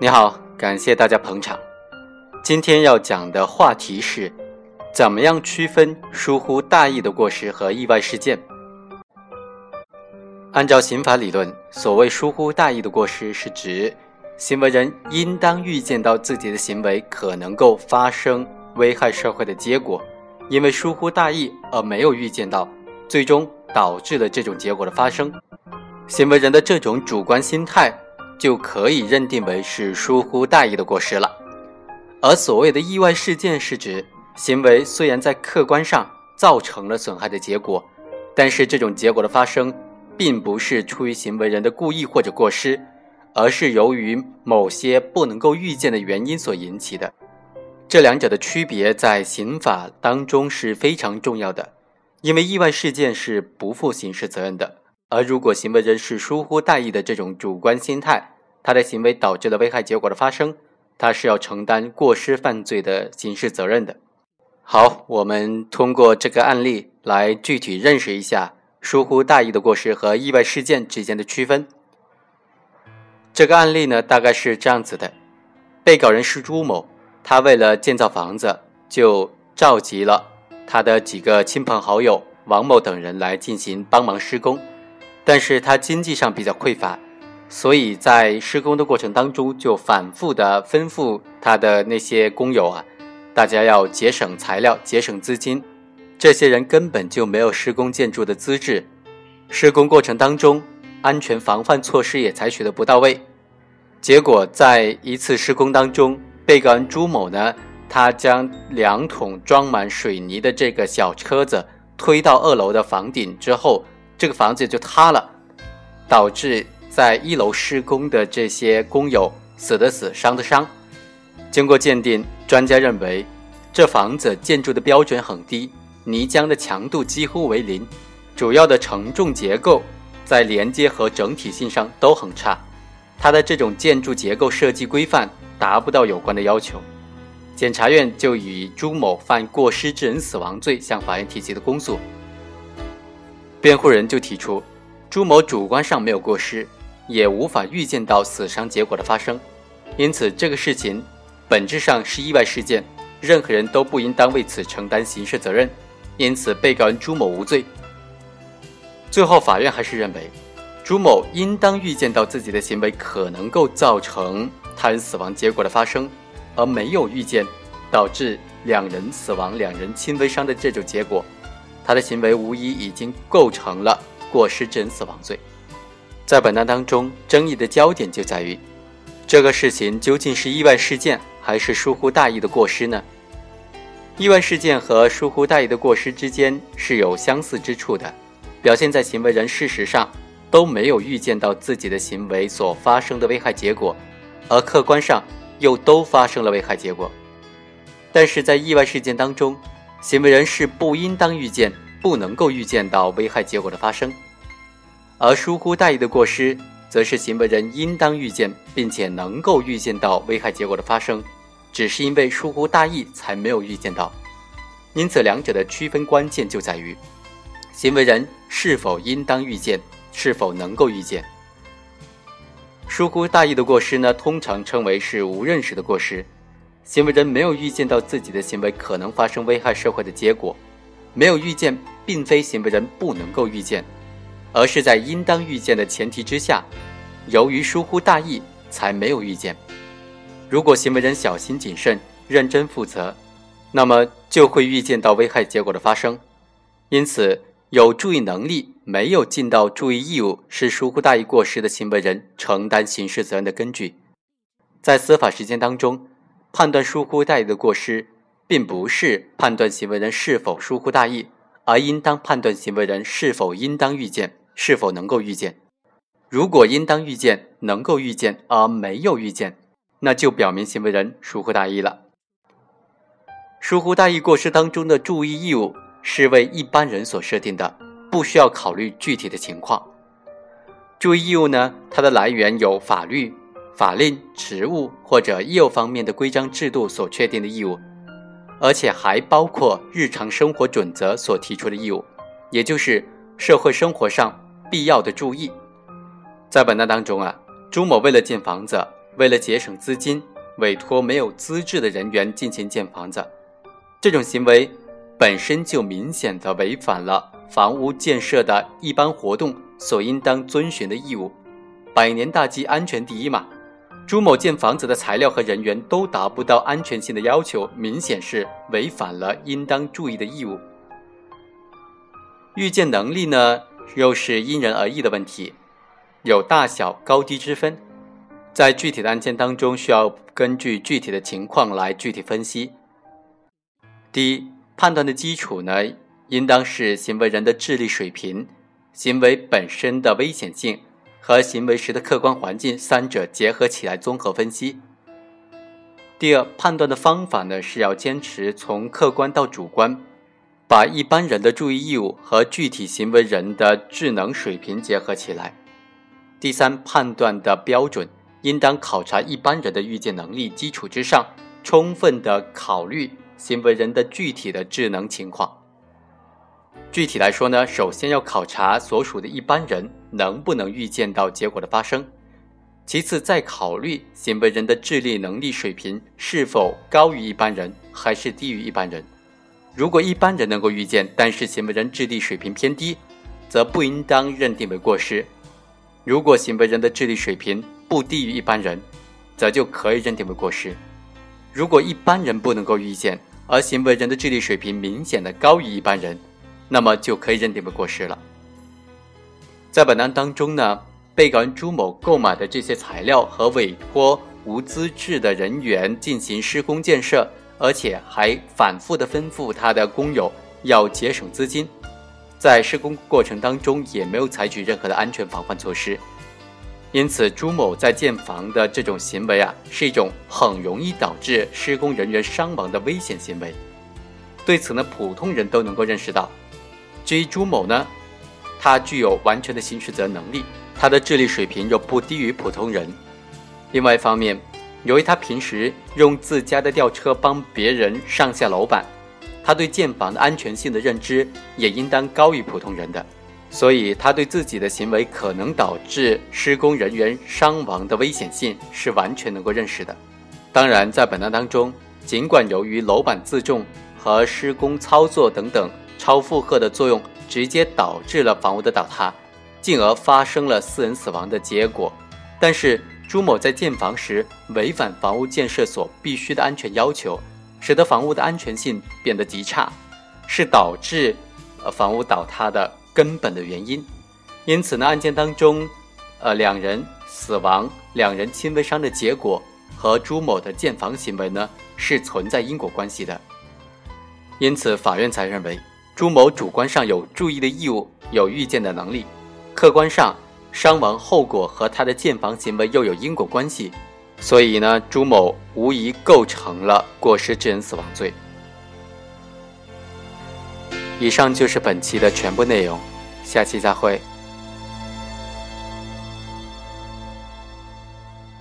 你好，感谢大家捧场。今天要讲的话题是，怎么样区分疏忽大意的过失和意外事件。按照刑法理论，所谓疏忽大意的过失，是指行为人应当预见到自己的行为可能够发生危害社会的结果，因为疏忽大意而没有预见到，最终导致了这种结果的发生。行为人的这种主观心态。就可以认定为是疏忽大意的过失了，而所谓的意外事件是指行为虽然在客观上造成了损害的结果，但是这种结果的发生，并不是出于行为人的故意或者过失，而是由于某些不能够预见的原因所引起的。这两者的区别在刑法当中是非常重要的，因为意外事件是不负刑事责任的。而如果行为人是疏忽大意的这种主观心态，他的行为导致了危害结果的发生，他是要承担过失犯罪的刑事责任的。好，我们通过这个案例来具体认识一下疏忽大意的过失和意外事件之间的区分。这个案例呢，大概是这样子的：被告人是朱某，他为了建造房子，就召集了他的几个亲朋好友王某等人来进行帮忙施工。但是他经济上比较匮乏，所以在施工的过程当中就反复的吩咐他的那些工友啊，大家要节省材料、节省资金。这些人根本就没有施工建筑的资质，施工过程当中安全防范措施也采取的不到位。结果在一次施工当中，被告人朱某呢，他将两桶装满水泥的这个小车子推到二楼的房顶之后。这个房子就塌了，导致在一楼施工的这些工友死的死，伤的伤。经过鉴定，专家认为这房子建筑的标准很低，泥浆的强度几乎为零，主要的承重结构在连接和整体性上都很差，它的这种建筑结构设计规范达不到有关的要求。检察院就以朱某犯过失致人死亡罪向法院提起的公诉。辩护人就提出，朱某主观上没有过失，也无法预见到死伤结果的发生，因此这个事情本质上是意外事件，任何人都不应当为此承担刑事责任，因此被告人朱某无罪。最后，法院还是认为，朱某应当预见到自己的行为可能够造成他人死亡结果的发生，而没有预见导致两人死亡、两人轻微伤的这种结果。他的行为无疑已经构成了过失致人死亡罪。在本案当中，争议的焦点就在于，这个事情究竟是意外事件还是疏忽大意的过失呢？意外事件和疏忽大意的过失之间是有相似之处的，表现在行为人事实上都没有预见到自己的行为所发生的危害结果，而客观上又都发生了危害结果。但是在意外事件当中，行为人是不应当预见、不能够预见到危害结果的发生，而疏忽大意的过失，则是行为人应当预见并且能够预见到危害结果的发生，只是因为疏忽大意才没有预见到。因此，两者的区分关键就在于，行为人是否应当预见，是否能够预见。疏忽大意的过失呢，通常称为是无认识的过失。行为人没有预见到自己的行为可能发生危害社会的结果，没有预见，并非行为人不能够预见，而是在应当预见的前提之下，由于疏忽大意才没有预见。如果行为人小心谨慎、认真负责，那么就会预见到危害结果的发生。因此，有注意能力没有尽到注意义务是疏忽大意过失的行为人承担刑事责任的根据。在司法实践当中。判断疏忽大意的过失，并不是判断行为人是否疏忽大意，而应当判断行为人是否应当预见，是否能够预见。如果应当预见、能够预见而没有预见，那就表明行为人疏忽大意了。疏忽大意过失当中的注意义务是为一般人所设定的，不需要考虑具体的情况。注意义务呢，它的来源有法律。法令、职务或者业务方面的规章制度所确定的义务，而且还包括日常生活准则所提出的义务，也就是社会生活上必要的注意。在本案当中啊，朱某为了建房子，为了节省资金，委托没有资质的人员进行建房子，这种行为本身就明显的违反了房屋建设的一般活动所应当遵循的义务。百年大计，安全第一嘛。朱某建房子的材料和人员都达不到安全性的要求，明显是违反了应当注意的义务。预见能力呢，又是因人而异的问题，有大小高低之分，在具体的案件当中，需要根据具体的情况来具体分析。第一，判断的基础呢，应当是行为人的智力水平、行为本身的危险性。和行为时的客观环境三者结合起来综合分析。第二，判断的方法呢是要坚持从客观到主观，把一般人的注意义务和具体行为人的智能水平结合起来。第三，判断的标准应当考察一般人的预见能力基础之上，充分的考虑行为人的具体的智能情况。具体来说呢，首先要考察所属的一般人能不能预见到结果的发生，其次再考虑行为人的智力能力水平是否高于一般人还是低于一般人。如果一般人能够预见，但是行为人智力水平偏低，则不应当认定为过失；如果行为人的智力水平不低于一般人，则就可以认定为过失。如果一般人不能够预见，而行为人的智力水平明显的高于一般人，那么就可以认定为过失了。在本案当中呢，被告人朱某购买的这些材料和委托无资质的人员进行施工建设，而且还反复的吩咐他的工友要节省资金，在施工过程当中也没有采取任何的安全防范措施，因此朱某在建房的这种行为啊，是一种很容易导致施工人员伤亡的危险行为。对此呢，普通人都能够认识到。至于朱某呢，他具有完全的刑事责任能力，他的智力水平又不低于普通人。另外一方面，由于他平时用自家的吊车帮别人上下楼板，他对建房的安全性的认知也应当高于普通人的，所以他对自己的行为可能导致施工人员伤亡的危险性是完全能够认识的。当然，在本案当中，尽管由于楼板自重和施工操作等等。超负荷的作用直接导致了房屋的倒塌，进而发生了四人死亡的结果。但是朱某在建房时违反房屋建设所必须的安全要求，使得房屋的安全性变得极差，是导致房屋倒塌的根本的原因。因此呢，案件当中，呃两人死亡、两人轻微伤的结果和朱某的建房行为呢是存在因果关系的。因此，法院才认为。朱某主观上有注意的义务，有预见的能力；客观上，伤亡后果和他的建房行为又有因果关系，所以呢，朱某无疑构成了过失致人死亡罪。以上就是本期的全部内容，下期再会。